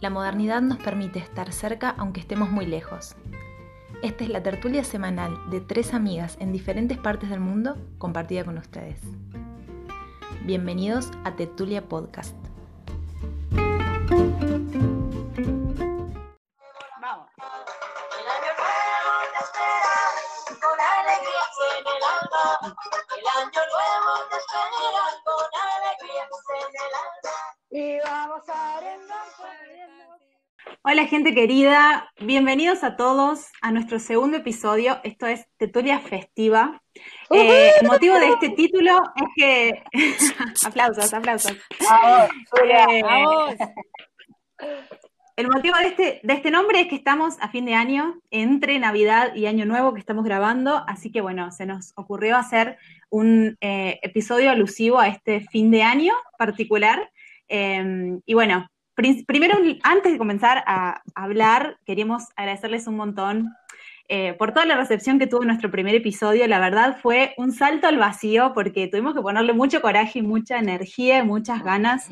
La modernidad nos permite estar cerca aunque estemos muy lejos. Esta es la tertulia semanal de tres amigas en diferentes partes del mundo compartida con ustedes. Bienvenidos a Tertulia Podcast. El año nuevo te espera Hola gente querida, bienvenidos a todos a nuestro segundo episodio. Esto es Tetulia Festiva. Eh, el motivo de este título es que... aplausos, aplausos. Eh, el motivo de este, de este nombre es que estamos a fin de año, entre Navidad y Año Nuevo que estamos grabando, así que bueno, se nos ocurrió hacer un eh, episodio alusivo a este fin de año particular. Eh, y bueno, primero, antes de comenzar a hablar, queríamos agradecerles un montón eh, por toda la recepción que tuvo nuestro primer episodio. La verdad fue un salto al vacío porque tuvimos que ponerle mucho coraje y mucha energía y muchas ganas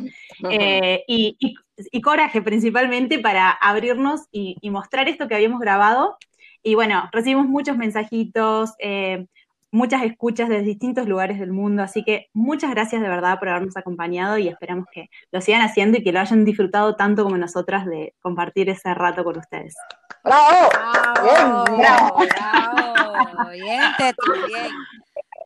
eh, y, y- y coraje principalmente para abrirnos y, y mostrar esto que habíamos grabado. Y bueno, recibimos muchos mensajitos, eh, muchas escuchas desde distintos lugares del mundo, así que muchas gracias de verdad por habernos acompañado y esperamos que lo sigan haciendo y que lo hayan disfrutado tanto como nosotras de compartir ese rato con ustedes. ¡Bravo! Bravo, Bien, bravo. bravo. Bien, Tetu, bien.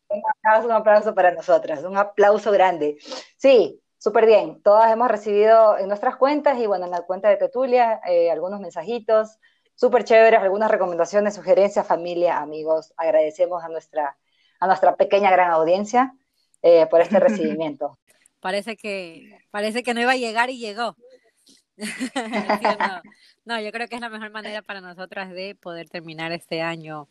Un aplauso, un aplauso para nosotras, un aplauso grande. Sí, súper bien. Todas hemos recibido en nuestras cuentas y bueno, en la cuenta de Tetulia, eh, algunos mensajitos súper chéveres, algunas recomendaciones, sugerencias, familia, amigos. Agradecemos a nuestra, a nuestra pequeña gran audiencia eh, por este recibimiento. Parece que, parece que no iba a llegar y llegó. No. No, yo creo que es la mejor manera para nosotras de poder terminar este año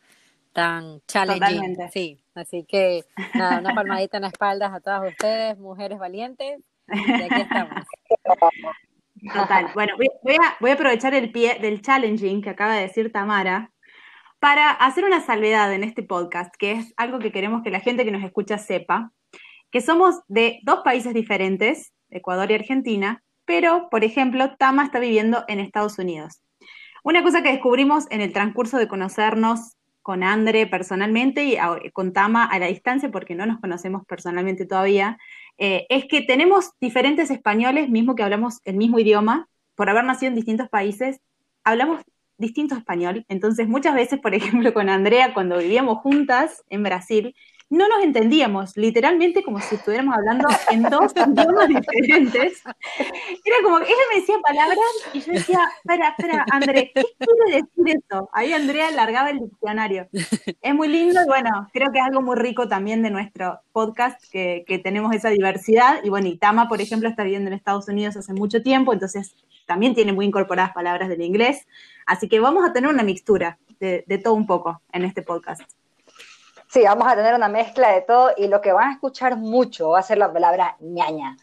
tan challenging. Totalmente. Sí, así que nada, una palmadita en la espalda a todas ustedes, mujeres valientes. Y aquí estamos. Total. Bueno, voy, a, voy a aprovechar el pie del challenging que acaba de decir Tamara para hacer una salvedad en este podcast, que es algo que queremos que la gente que nos escucha sepa, que somos de dos países diferentes, Ecuador y Argentina, pero, por ejemplo, Tama está viviendo en Estados Unidos. Una cosa que descubrimos en el transcurso de conocernos con Andre personalmente y con Tama a la distancia, porque no nos conocemos personalmente todavía, eh, es que tenemos diferentes españoles, mismo que hablamos el mismo idioma, por haber nacido en distintos países, hablamos distinto español. Entonces, muchas veces, por ejemplo, con Andrea, cuando vivíamos juntas en Brasil, no nos entendíamos, literalmente como si estuviéramos hablando en dos idiomas diferentes. Era como que ella me decía palabras y yo decía, espera, espera, André, ¿qué quiere decir eso? Ahí Andrea largaba el diccionario. Es muy lindo y bueno, creo que es algo muy rico también de nuestro podcast, que, que tenemos esa diversidad. Y bueno, y Tama, por ejemplo, está viviendo en Estados Unidos hace mucho tiempo, entonces también tiene muy incorporadas palabras del inglés. Así que vamos a tener una mixtura de, de todo un poco en este podcast. Sí, vamos a tener una mezcla de todo y lo que van a escuchar mucho va a ser la palabra ñaña.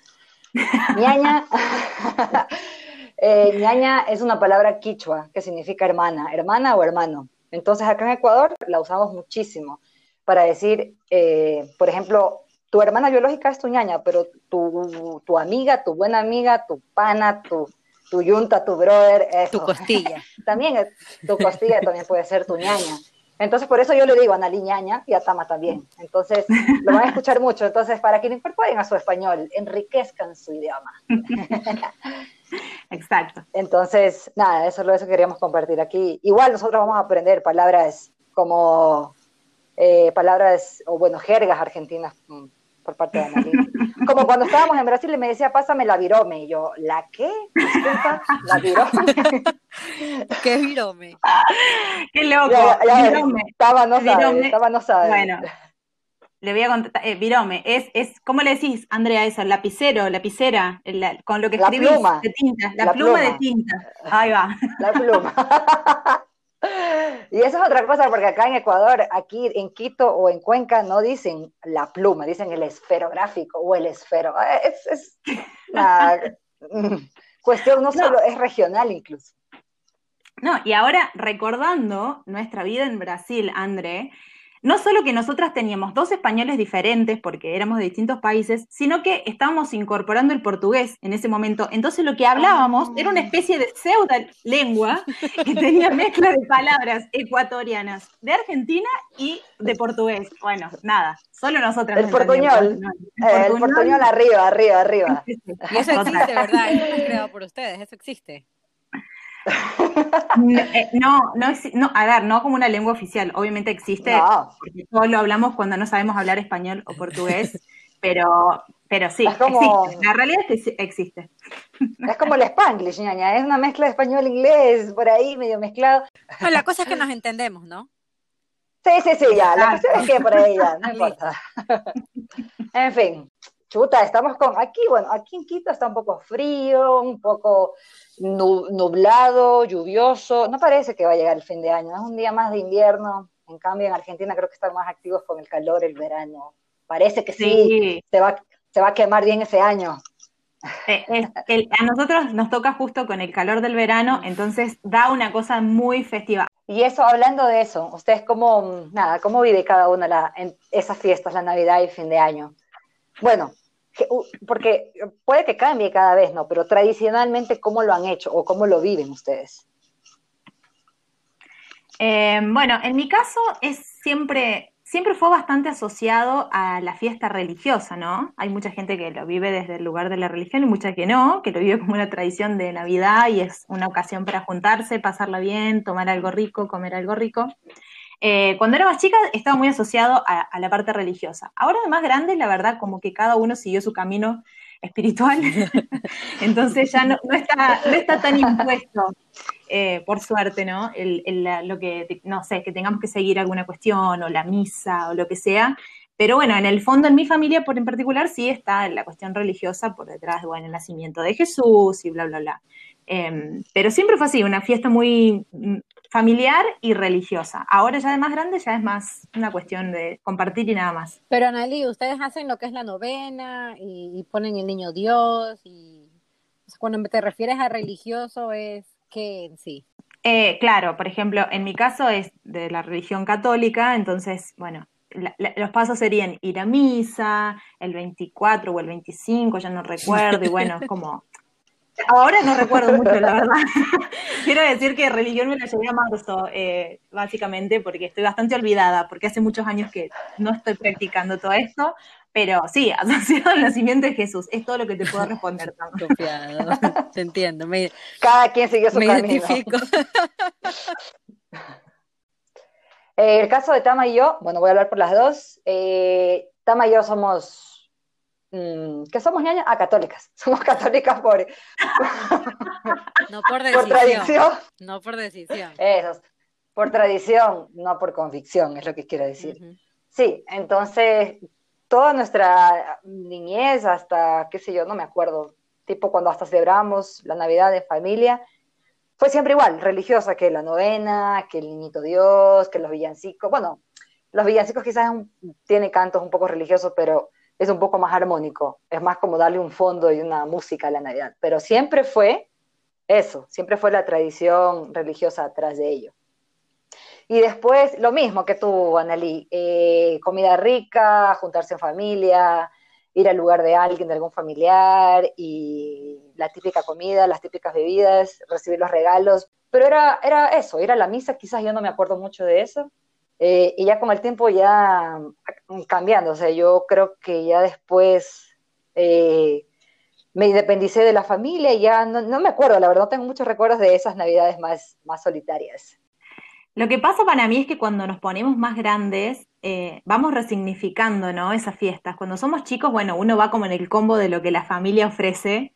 ñaña, eh, ñaña es una palabra quichua que significa hermana, hermana o hermano. Entonces acá en Ecuador la usamos muchísimo para decir, eh, por ejemplo, tu hermana biológica es tu ñaña, pero tu, tu amiga, tu buena amiga, tu pana, tu, tu yunta, tu brother, eso. Tu costilla. también es- tu costilla también puede ser tu ñaña. Entonces, por eso yo le digo a Nali ñaña y a Tama también. Entonces, lo van a escuchar mucho. Entonces, para que lo incorporen a su español, enriquezcan su idioma. Exacto. Entonces, nada, eso es lo que queríamos compartir aquí. Igual nosotros vamos a aprender palabras como eh, palabras, o bueno, jergas argentinas mm, por parte de Analí. Como cuando estábamos en Brasil y me decía, pásame la virome. Y yo, ¿la qué? Disculpa, la virome. Qué virome. Qué loco. Ya, Virome. Taba no sabe, Virome. Taba no sabe. Bueno, le voy a contar. eh, virome, es, es, ¿cómo le decís, Andrea, eso? Lapicero, lapicera, el- la- con lo que La escribís pluma. de tinta, la, La pluma, de pluma. tinta. Ahí va. La pluma. Y eso es otra cosa, porque acá en Ecuador, aquí en Quito o en Cuenca, no dicen la pluma, dicen el esferográfico o el esfero. Es, es una cuestión, no solo, es regional incluso. No, y ahora recordando nuestra vida en Brasil, André, no solo que nosotras teníamos dos españoles diferentes porque éramos de distintos países, sino que estábamos incorporando el portugués en ese momento. Entonces lo que hablábamos era una especie de pseudo lengua que tenía mezcla de palabras ecuatorianas de Argentina y de portugués. Bueno, nada, solo nosotras. El portuñol. Eh, el portuñol arriba, arriba, arriba. Y eso existe, ¿verdad? Eso fue creado por ustedes, eso existe. No, eh, no, no, exi- no, a ver, no como una lengua oficial, obviamente existe, No. porque todos lo hablamos cuando no sabemos hablar español o portugués, pero, pero sí, Es como- existe. La realidad es que existe. Es como el Spanglish, ñaña. Es una mezcla de español-inglés, por ahí medio mezclado. Bueno, la cosa es que nos entendemos, ¿no? Sí, sí, sí, ya. La cuestión es que por ahí ya, no importa. En fin, chuta, estamos con. Aquí, bueno, aquí en Quito está un poco frío, un poco nublado, lluvioso. No parece que va a llegar el fin de año. Es un día más de invierno. En cambio, en Argentina creo que están más activos con el calor, el verano. Parece que sí, Sí, se, va, se va a quemar bien ese año. eh, es- el- a nosotros nos toca justo con el calor del verano, entonces da una cosa muy festiva. Y eso, hablando de eso, ¿ustedes cómo, nada, cómo vive cada una la, en esas fiestas, la Navidad y fin de año? Bueno, porque puede que cambie cada vez, ¿no? Pero tradicionalmente, ¿cómo lo han hecho o cómo lo viven ustedes? Eh, bueno, en mi caso es siempre, siempre fue bastante asociado a la fiesta religiosa, ¿no? Hay mucha gente que lo vive desde el lugar de la religión y mucha que no, que lo vive como una tradición de Navidad y es una ocasión para juntarse, pasarla bien, tomar algo rico, comer algo rico. Eh, cuando era más chica estaba muy asociado a, a la parte religiosa. Ahora de más grande, la verdad, como que cada uno siguió su camino espiritual, entonces ya no, no está, no está tan impuesto eh, por suerte, ¿no? El, el- la- lo que, no sé, que tengamos que seguir alguna cuestión o la misa o lo que sea. Pero bueno, en el fondo, en mi familia por en particular, sí está la cuestión religiosa por detrás, bueno, el nacimiento de Jesús y bla, bla, bla. Em, pero siempre fue así, una fiesta muy familiar y religiosa. Ahora ya de más grande ya es más una cuestión de compartir y nada más. Pero Analí, ustedes hacen lo que es la novena y, y ponen el niño Dios y o sea, cuando te refieres a religioso es que en sí. Eh, claro, por ejemplo, en mi caso es de la religión católica, entonces, bueno, la- la- los pasos serían ir a misa el 24 o el 25, ya no recuerdo, y bueno, es como... Ahora no recuerdo mucho, la verdad. Quiero decir que religión me la llevé a marzo, eh, básicamente, porque estoy bastante olvidada, porque hace muchos años que no estoy practicando todo esto, pero sí, asociado al nacimiento de Jesús, es todo lo que te puedo responder. Confiado, te entiendo, me, Cada quien siguió su me camino. identifico. Eh, el caso de Tama y yo, bueno, voy a hablar por las dos. Eh, Tama y yo somos, mm, ¿qué somos, ñaña? Ah, católicas. Somos católicas por, No por por decisión, tradición. no por decisión. Eso, por tradición, no por convicción, es lo que quiero decir. Sí, entonces toda nuestra niñez hasta, qué sé yo, no me acuerdo, tipo cuando hasta celebramos la Navidad en familia, fue siempre igual, religiosa, que la novena, que el niñito Dios, que los villancicos. Bueno, los villancicos quizás es un- tiene cantos un poco religiosos, pero es un poco más armónico, es más como darle un fondo y una música a la Navidad, pero siempre fue eso, siempre fue la tradición religiosa atrás de ello. Y después, lo mismo que tú, Annalí, eh, comida rica, juntarse en familia, ir al lugar de alguien, de algún familiar, y la típica comida, las típicas bebidas, recibir los regalos. Pero era, era eso, ir a la misa, quizás yo no me acuerdo mucho de eso. Eh, y ya con el tiempo ya cambiando, o sea, yo creo que ya después eh, me independicé de la familia y ya no, no me acuerdo, la verdad, tengo muchos recuerdos de esas navidades más, más solitarias. Lo que pasa para mí es que cuando nos ponemos más grandes, eh, vamos resignificando, ¿no? Esas fiestas. Cuando somos chicos, bueno, uno va como en el combo de lo que la familia ofrece,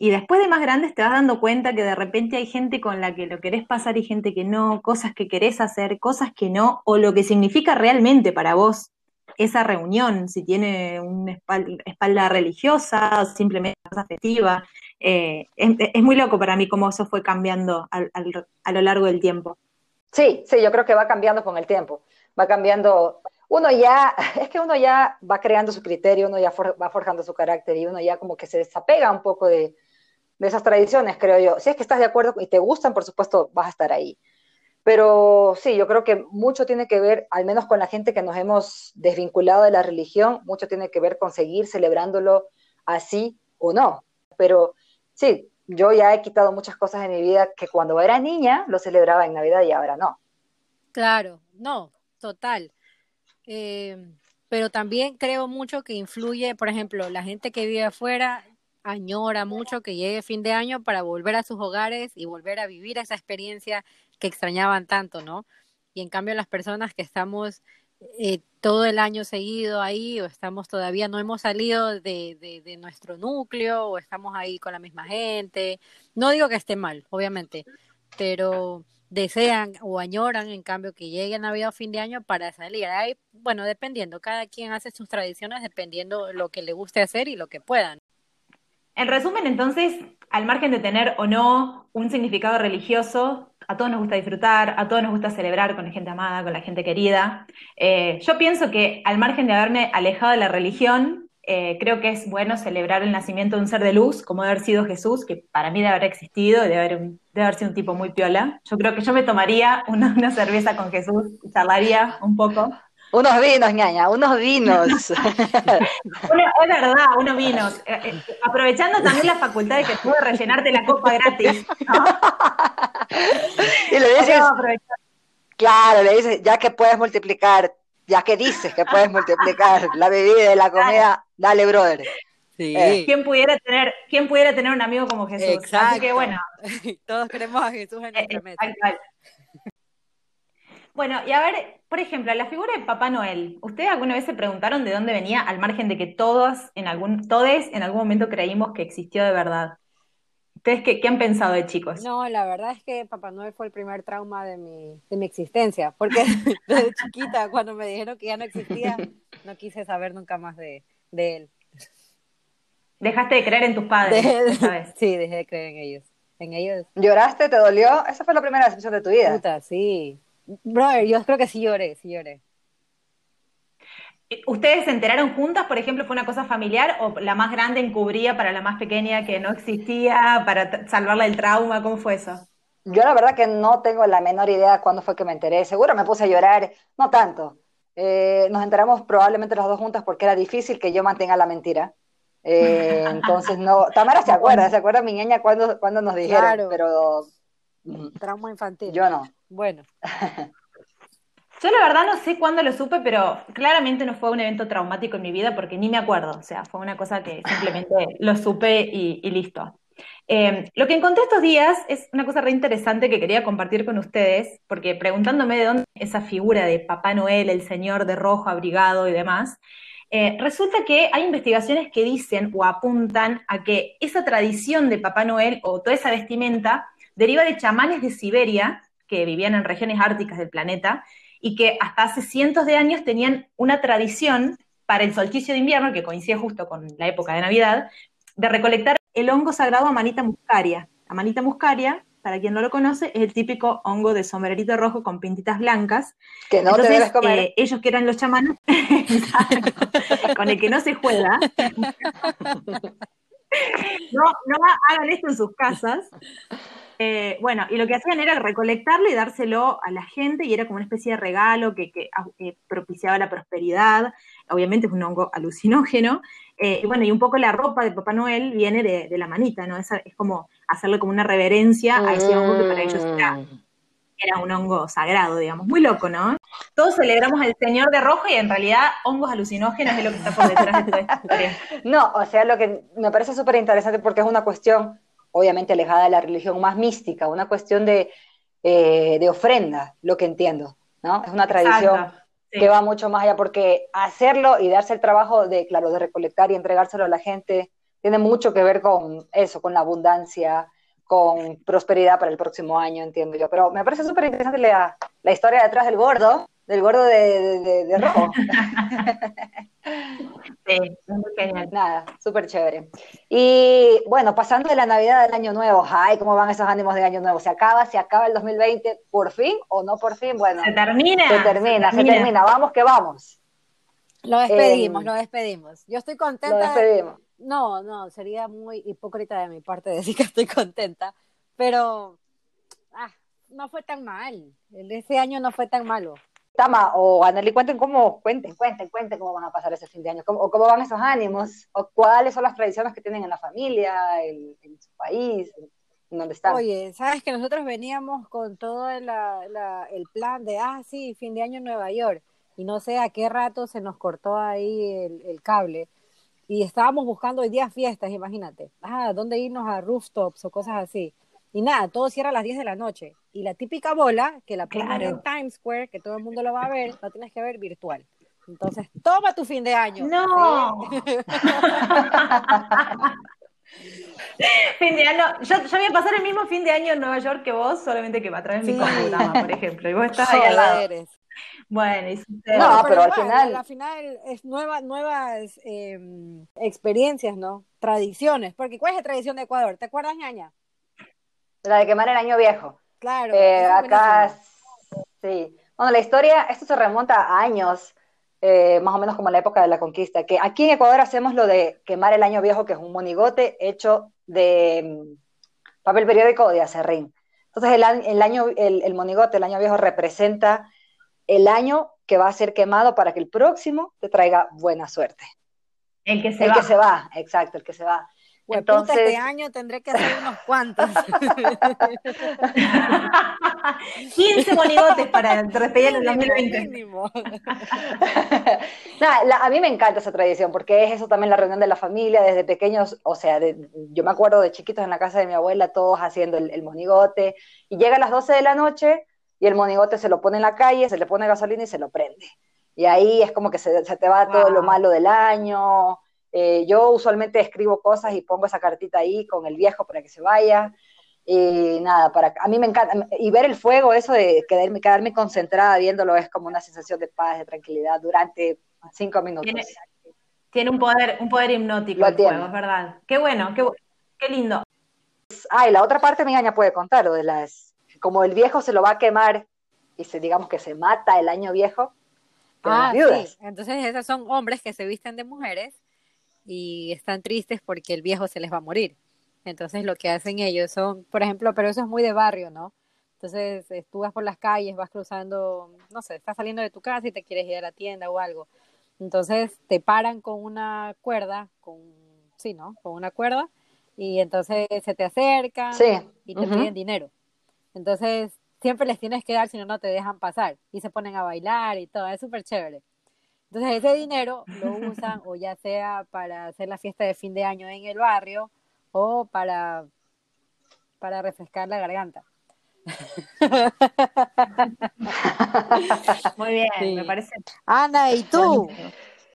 y después de más grandes te vas dando cuenta que de repente hay gente con la que lo querés pasar y gente que no, cosas que querés hacer, cosas que no, o lo que significa realmente para vos esa reunión, si tiene una espal- espalda religiosa o simplemente afectiva. Eh, es, muy loco para mí cómo eso fue cambiando al- a lo largo del tiempo. Sí, sí, yo creo que va cambiando con el tiempo, va cambiando. Uno ya, es que uno ya va creando su criterio, uno ya for- va forjando su carácter y uno ya como que se desapega un poco de, de esas tradiciones, creo yo. Si es que estás de acuerdo y te gustan, por supuesto, vas a estar ahí. Pero sí, yo creo que mucho tiene que ver, al menos con la gente que nos hemos desvinculado de la religión, mucho tiene que ver con seguir celebrándolo así o no. Pero sí, yo ya he quitado muchas cosas de mi vida que cuando era niña lo celebraba en Navidad y ahora no. Claro, no, total. Eh, pero también creo mucho que influye, por ejemplo, la gente que vive afuera añora mucho que llegue fin de año para volver a sus hogares y volver a vivir esa experiencia que extrañaban tanto, ¿no? Y en cambio las personas que estamos eh, todo el año seguido ahí o estamos todavía no hemos salido de, de, de, nuestro núcleo o estamos ahí con la misma gente. No digo que esté mal, obviamente, pero desean o añoran en cambio que llegue Navidad o fin de año para salir. Bueno, dependiendo, cada quien hace sus tradiciones dependiendo lo que le guste hacer y lo que puedan. En resumen, entonces, al margen de tener o no un significado religioso, a todos nos gusta disfrutar, a todos nos gusta celebrar con la gente amada, con la gente querida. Eh, yo pienso que al margen de haberme alejado de la religión, eh, creo que es bueno celebrar el nacimiento de un ser de luz, como debe haber sido Jesús, que para mí debe haber existido y debe haber, un, haber sido un tipo muy piola. Yo creo que yo me tomaría una, una cerveza con Jesús, charlaría un poco. Unos vinos, ñaña, unos vinos. Es verdad, unos vinos. Eh, eh, aprovechando también la facultad de que pude rellenarte la copa gratis. ¿no? y le dices, claro, le dices, ya que puedes multiplicar, ya que dices que puedes multiplicar la bebida y la comida, dale, brother. Sí, Eh, ¿Quién pudiera tener, quién pudiera tener un amigo como Jesús? exacto. Así que bueno, Todos queremos a Jesús en nuestra tal cual. Bueno, y a ver, por ejemplo, la figura de Papá Noel. ¿Ustedes alguna vez se preguntaron de dónde venía, al margen de que todos en algún, todes en algún momento creímos que existió de verdad? ¿Ustedes qué, qué han pensado de chicos? No, la verdad es que Papá Noel fue el primer trauma de mi, de mi existencia, porque desde chiquita, cuando me dijeron que ya no existía, no quise saber nunca más de, de él. Dejaste de creer en tus padres vez. sí, dejé de creer en ellos. En ellos, ¿Lloraste? ¿Te dolió? Esa fue la primera decepción de tu vida. puta, sí. Brother, yo creo que sí lloré, sí lloré. ¿Ustedes se enteraron juntas, por ejemplo, fue una cosa familiar o la más grande encubría para la más pequeña que no existía para salvarla del trauma? ¿Cómo fue eso? Yo la verdad que no tengo la menor idea cuándo fue que me enteré. Seguro me puse a llorar, no tanto. Eh, nos enteramos probablemente las dos juntas porque era difícil que yo mantenga la mentira. Eh, entonces no, Tamara se acuerda, se acuerda mi niña cuando, cuando nos dijeron, Claro. pero mm, Trauma infantil. yo no. Bueno, Yo la verdad no sé cuándo lo supe, pero claramente no fue un evento traumático en mi vida porque ni me acuerdo. O sea, fue una cosa que simplemente lo supe y, listo. Eh, lo que encontré estos días es una cosa re interesante que quería compartir con ustedes, porque preguntándome de dónde esa figura de Papá Noel, el señor de rojo abrigado y demás, eh, resulta que hay investigaciones que dicen o apuntan a que esa tradición de Papá Noel o toda esa vestimenta deriva de chamanes de Siberia que vivían en regiones árticas del planeta y que hasta hace cientos de años tenían una tradición para el solsticio de invierno, que coincide justo con la época de Navidad, de recolectar el hongo sagrado Amanita muscaria. Amanita muscaria, para quien no lo conoce, es el típico hongo de sombrerito rojo con pintitas blancas. Que no te Entonces, debes comer. eh, ellos que eran los chamanes, con el que no se juega, no, no hagan esto en sus casas. Eh, bueno, y lo que hacían era recolectarlo y dárselo a la gente, y era como una especie de regalo que, que, eh, propiciaba la prosperidad. Obviamente es un hongo alucinógeno. Eh, y bueno, y un poco la ropa de Papá Noel viene de, de la manita, ¿no? Es, es como hacerle como una reverencia a ese hongo que para ellos era, Mm. era un hongo sagrado, digamos. Muy loco, ¿no? Todos celebramos al Señor de Rojo y en realidad hongos alucinógenos es lo que está por detrás de toda esta historia. No, o sea, lo que me parece súper interesante porque es una cuestión, obviamente alejada de la religión más mística, una cuestión de, eh, de ofrenda, lo que entiendo, ¿no? Es una tradición sí. que va mucho más allá porque hacerlo y darse el trabajo de, claro, de recolectar y entregárselo a la gente tiene mucho que ver con eso, con la abundancia, con prosperidad para el próximo año, entiendo yo. Pero me parece súper interesante la, la historia detrás del gordo, del gordo de, de, de- de rojo. Sí, es muy genial. Nada, súper chévere. Y bueno, pasando de la Navidad al Año Nuevo, ay, ¿cómo van esos ánimos de Año Nuevo? ¿Se acaba, se acaba el 2020 por fin o no por fin? Bueno, Se termina. se termina, se termina, vamos que vamos. lo despedimos, Em, lo despedimos. Yo estoy Lo contenta. despedimos. No, no, sería muy hipócrita de mi parte decir que estoy contenta, pero ah, no fue tan mal. El de ese año no fue tan malo. Tama o Anneli, cuenten cómo, cuenten, cuenten, cuenten cómo van a pasar ese fin de año, cómo, o cómo van esos ánimos, o cuáles son las tradiciones que tienen en la familia, en, en su país, en donde están. Oye, sabes que nosotros veníamos con todo la- la- el plan de, ah, sí, fin de año en Nueva York, y no sé a qué rato se nos cortó ahí el, el cable, y estábamos buscando hoy día fiestas, imagínate, ah, dónde irnos a rooftops o cosas así, y nada, todo cierra a las 10 de la noche, y la típica bola, que la ponen Claro. en Times Square, que todo el mundo lo va a ver, la tienes que ver virtual. Entonces, toma tu fin de año. No. ¿sí? Fin de año, yo, yo voy a pasar el mismo fin de año en Nueva York que vos, solamente que va a través de mi Sí. computadora, por ejemplo, y vos estás ahí al lado. Joderes. Bueno, y si ustedes- No, pero al igual, final- Al final es nueva, nuevas eh, experiencias, ¿no? Tradiciones. Porque ¿cuál es la tradición de Ecuador? ¿Te acuerdas, ñaña? La de quemar el año viejo. Claro. Eh, acá, sí. Bueno, la historia, esto se remonta a años, eh, más o menos como la época de la conquista, que aquí en Ecuador hacemos lo de quemar el año viejo, que es un monigote hecho de mm, papel periódico o de acerrín. Entonces el, el año, el, el monigote, el año viejo, representa el año que va a ser quemado para que el próximo te traiga buena suerte. el que se el va. que se va, exacto, el que se va. Hueputa, Entonces, este año tendré que hacer unos cuantos. 15 monigotes para despedir el Mínimo, 2020. mínimo. Nada, la- a mí me encanta esa tradición porque es eso también la reunión de la familia desde pequeños, o sea, de- yo me acuerdo de chiquitos en la casa de mi abuela, todos haciendo el, el monigote, y llega a las 12 de la noche y el monigote se lo pone en la calle, se le pone gasolina y se lo prende. Y ahí es como que se, se te va todo Wow. lo malo del año. Eh, yo usualmente escribo cosas y pongo esa cartita ahí con el viejo para que se vaya. Y nada, para, a mí me encanta. Y ver el fuego, eso de quedarme, quedarme concentrada viéndolo, es como una sensación de paz, de tranquilidad durante cinco minutos. Tiene, tiene un poder, un poder hipnótico Lo el tiene. fuego, es verdad. Qué bueno, qué, qué lindo. Ah, y la otra parte mi gaña puede contar, lo de las, como el viejo se lo va a quemar y se, digamos que se mata el año viejo, Ah, sí. Entonces esos son hombres que se visten de mujeres y están tristes porque el viejo se les va a morir. Entonces lo que hacen ellos son, por ejemplo, pero eso es muy de barrio, ¿no? Entonces eh, tú vas por las calles, vas cruzando, no sé, estás saliendo de tu casa y te quieres ir a la tienda o algo. Entonces te paran con una cuerda, con, sí, ¿no? Con una cuerda y entonces se te acercan Sí. y te ujú. piden dinero. Entonces, siempre les tienes que dar, si no, no te dejan pasar. Y se ponen a bailar y todo, es súper chévere. Entonces, ese dinero lo usan o ya sea para hacer la fiesta de fin de año en el barrio o para, para refrescar la garganta. Muy bien, Sí. me parece. Ana, ¿y tú?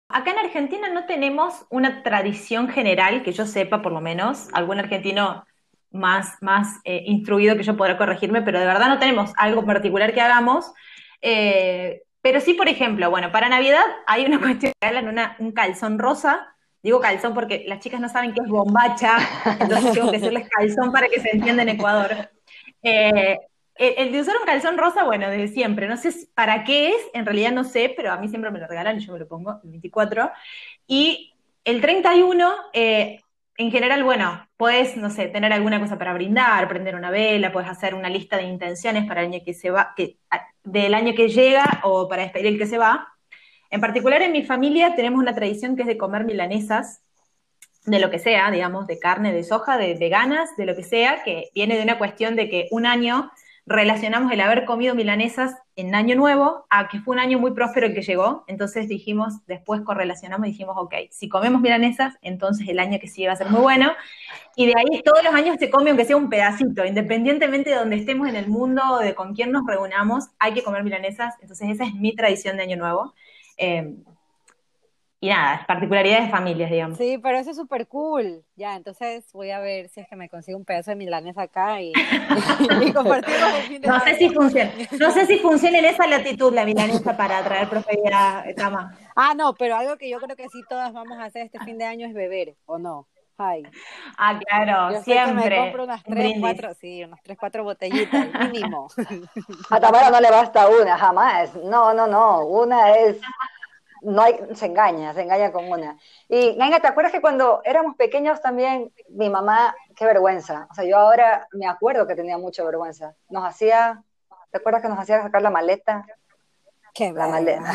Acá en Argentina no tenemos una tradición general, que yo sepa por lo menos, algún argentino más, más eh, instruido que yo podrá corregirme, pero de verdad no tenemos algo particular que hagamos. Eh, pero sí, por ejemplo, bueno, para Navidad hay una cuestión que regalan un calzón rosa. Digo calzón porque las chicas no saben qué es bombacha, entonces tengo que decirles calzón para que se entienda en Ecuador. Eh, el, de usar un calzón rosa, bueno, desde siempre. No sé para qué es, en realidad no sé, pero a mí siempre me lo regalan y yo me lo pongo el 24. Y el 31, eh, en general, bueno, puedes, no sé, tener alguna cosa para brindar, prender una vela, puedes hacer una lista de intenciones para el año que se va, que, del año que llega o para despedir el que se va. En particular, en mi familia tenemos una tradición que es de comer milanesas de lo que sea, digamos, de carne, de soja, de veganas, de lo que sea, que viene de una cuestión de que un año relacionamos el haber comido milanesas en Año Nuevo a que fue un año muy próspero el que llegó. Entonces dijimos, después correlacionamos y dijimos, ok, si comemos milanesas, entonces el año que sigue va a ser muy bueno. Y de ahí todos los años se come aunque sea un pedacito, independientemente de donde estemos en el mundo o de con quién nos reunamos, hay que comer milanesas. Entonces esa es mi tradición de Año Nuevo. Eh, y nada, particularidades de familias, digamos. Sí, pero eso es súper cool. Ya, entonces voy a ver si es que me consigo un pedazo de milanesa acá y, y compartimos el fin de No sé si funciona, no sé si funciona en esa latitud la milanesa para atraer prosperidad, Tama. Ah, no, pero algo que yo creo que sí todas vamos a hacer este fin de año es beber, ¿o no? Ay, Ah, claro, yo sé que me siempre. compro unas un tres, cuatro, sí, unas tres, cuatro botellitas, mínimo. A Tamara no le basta una, jamás. No, no, no. Una es. No hay, se engaña, se engaña con una. Y, Ganga, ¿te acuerdas que cuando éramos pequeños también mi mamá qué vergüenza. O sea, yo ahora me acuerdo que tenía mucha vergüenza. Nos hacía, ¿te acuerdas que nos hacía sacar la maleta? Qué La maleta.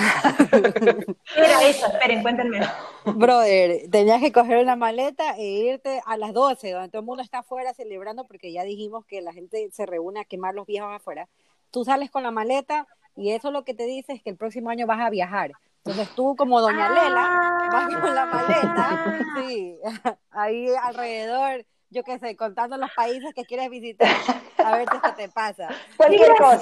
¿Qué era eso? Esperen, cuéntenme. Brother, tenías que coger una maleta e irte a las 12, donde todo el mundo está afuera celebrando, porque ya dijimos que la gente se reúne a quemar los viejos afuera. Tú sales con la maleta y eso lo que te dice es que el próximo año vas a viajar. Entonces tú, como Doña Lela, vas con la maleta, sí, ahí alrededor, yo qué sé, contando los países que quieres visitar, a ver qué te pasa. Cualquier cosa.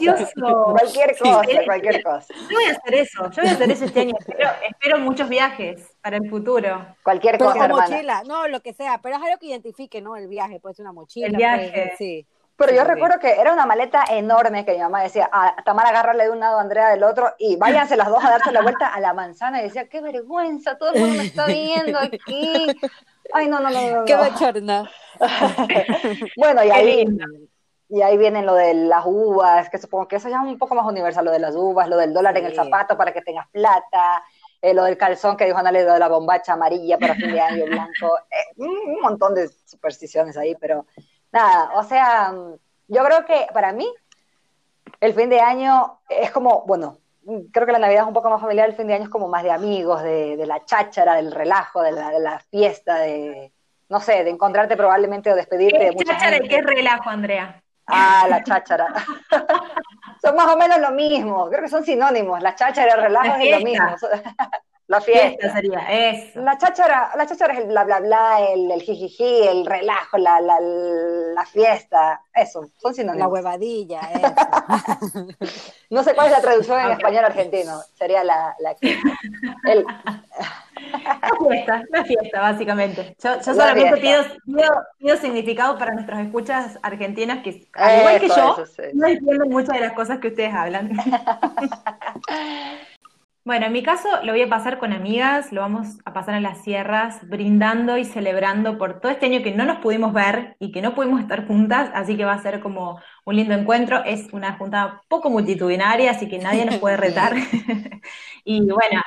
Cualquier cosa, cualquier cosa. Yo voy a hacer eso, yo voy a hacer eso este año. Espero, espero muchos viajes para el futuro. Cualquier Pero cosa, mochila, no, lo que sea, pero es algo que identifique, ¿no? El viaje, puede ser una mochila. El puede viaje. sí. Pero Sí, yo sí. recuerdo que era una maleta enorme que mi mamá decía, a Tamara agárrale de un lado, a Andrea del otro, y váyanse las dos a darse la vuelta a la manzana. Y decía, qué vergüenza, todo el mundo me está viendo aquí. Ay, no, no, no, no. Qué no. bochorno. Bueno, y ahí, y ahí viene lo de las uvas, que supongo que eso ya es un poco más universal, lo de las uvas, lo del dólar en el zapato para que tengas plata, eh, lo del calzón que dijo Ana, lo de la bombacha amarilla para fin de año blanco, eh, un montón de supersticiones ahí, pero nada, o sea, yo creo que para mí el fin de año es como, bueno, creo que la Navidad es un poco más familiar, el fin de año es como más de amigos, de, de la cháchara, del relajo, de la, de la fiesta, de, no sé, de encontrarte probablemente o despedirte ¿Qué de mucha cháchara y gente. qué es relajo, Andrea? Ah, la cháchara. son más o menos lo mismo. Creo que son sinónimos. La cháchara y el relajo La es lo mismo. la Fiesta fiesta. sería, eso. La cháchara, la cháchara es el bla bla bla, el, el jijiji, el relajo, la, la, la fiesta. Eso, son La sinónimos. huevadilla, eso. No sé cuál es la traducción en español argentino. Sería la, la el- La fiesta, la fiesta, básicamente. Yo, yo La solamente pido, pido, pido significado para nuestros escuchas argentinas que, al igual que yo, eso, sí. no entienden muchas de las cosas que ustedes hablan. Bueno, en mi caso lo voy a pasar con amigas, lo vamos a pasar en las sierras, brindando y celebrando por todo este año que no nos pudimos ver y que no pudimos estar juntas, así que va a ser como un lindo encuentro. Es una junta poco multitudinaria, así que nadie nos puede retar. Y bueno,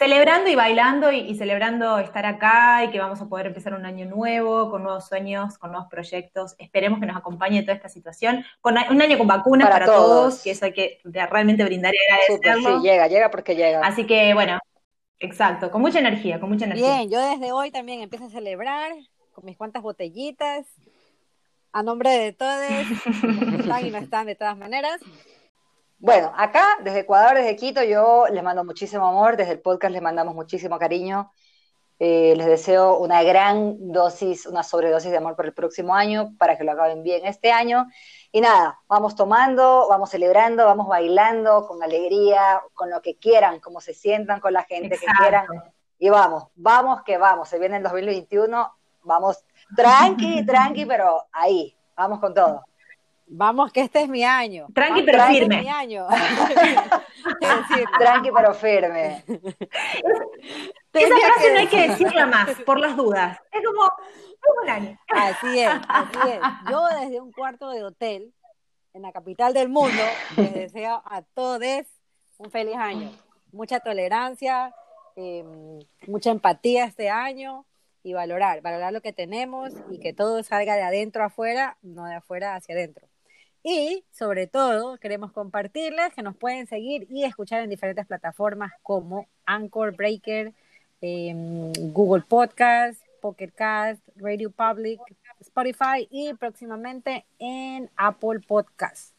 celebrando y bailando y, y celebrando estar acá y que vamos a poder empezar un año nuevo, con nuevos sueños, con nuevos proyectos. Esperemos que nos acompañe toda esta situación. Con un año con vacunas Para para, todos. todos. que eso hay que realmente brindar y Súper, agradecerlo. sí, llega, llega porque llega. Así que bueno, exacto, con mucha energía, con mucha energía. Bien, yo desde hoy también empiezo a celebrar con mis cuantas botellitas, a nombre de todos, los que están y no están de todas maneras. Bueno, acá, desde Ecuador, desde Quito, yo les mando muchísimo amor, desde el podcast les mandamos muchísimo cariño. Eh, les deseo una gran dosis, una sobredosis de amor para el próximo año, para que lo acaben bien este año. Y nada, vamos tomando, vamos celebrando, vamos bailando con alegría, con lo que quieran, como se sientan con la gente que quieran. Exacto. Y vamos, vamos que vamos, se viene el 2021, vamos tranqui, tranqui, pero ahí, vamos con todo. Vamos, que este es mi año. Tranqui, Vamos, pero este firme. es mi año. Tranqui pero firme. Esa frase que no hay que decir. decirla más, por las dudas. Es como, un año. Así es, así es. Yo desde un cuarto de hotel en la capital del mundo les deseo a todos un feliz año. Mucha tolerancia, eh, mucha empatía este año y valorar, valorar lo que tenemos y que todo salga de adentro afuera, no de afuera hacia adentro. Y sobre todo queremos compartirles que nos pueden seguir y escuchar en diferentes plataformas como Anchor, Breaker, eh, Google Podcast, Pocket Cast, Radio Public, Spotify y próximamente en Apple Podcast.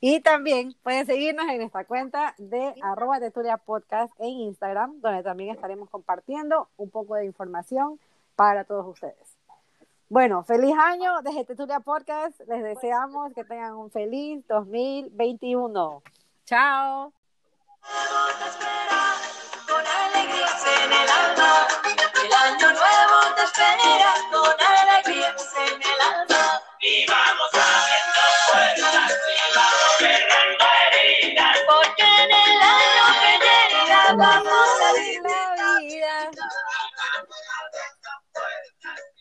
Y también pueden seguirnos en nuestra cuenta de arroba Tertulia Podcast en Instagram, donde también estaremos compartiendo un poco de información para todos ustedes. Bueno, feliz año desde Tertulia Podcast. Les deseamos que tengan un feliz 2021. Chao. con alegrías en el alma. El año nuevo te espera con alegrías en el alma. Y vamos abriendo puertas y vamos cerrando heridas. Porque en el año que llega vamos a vivir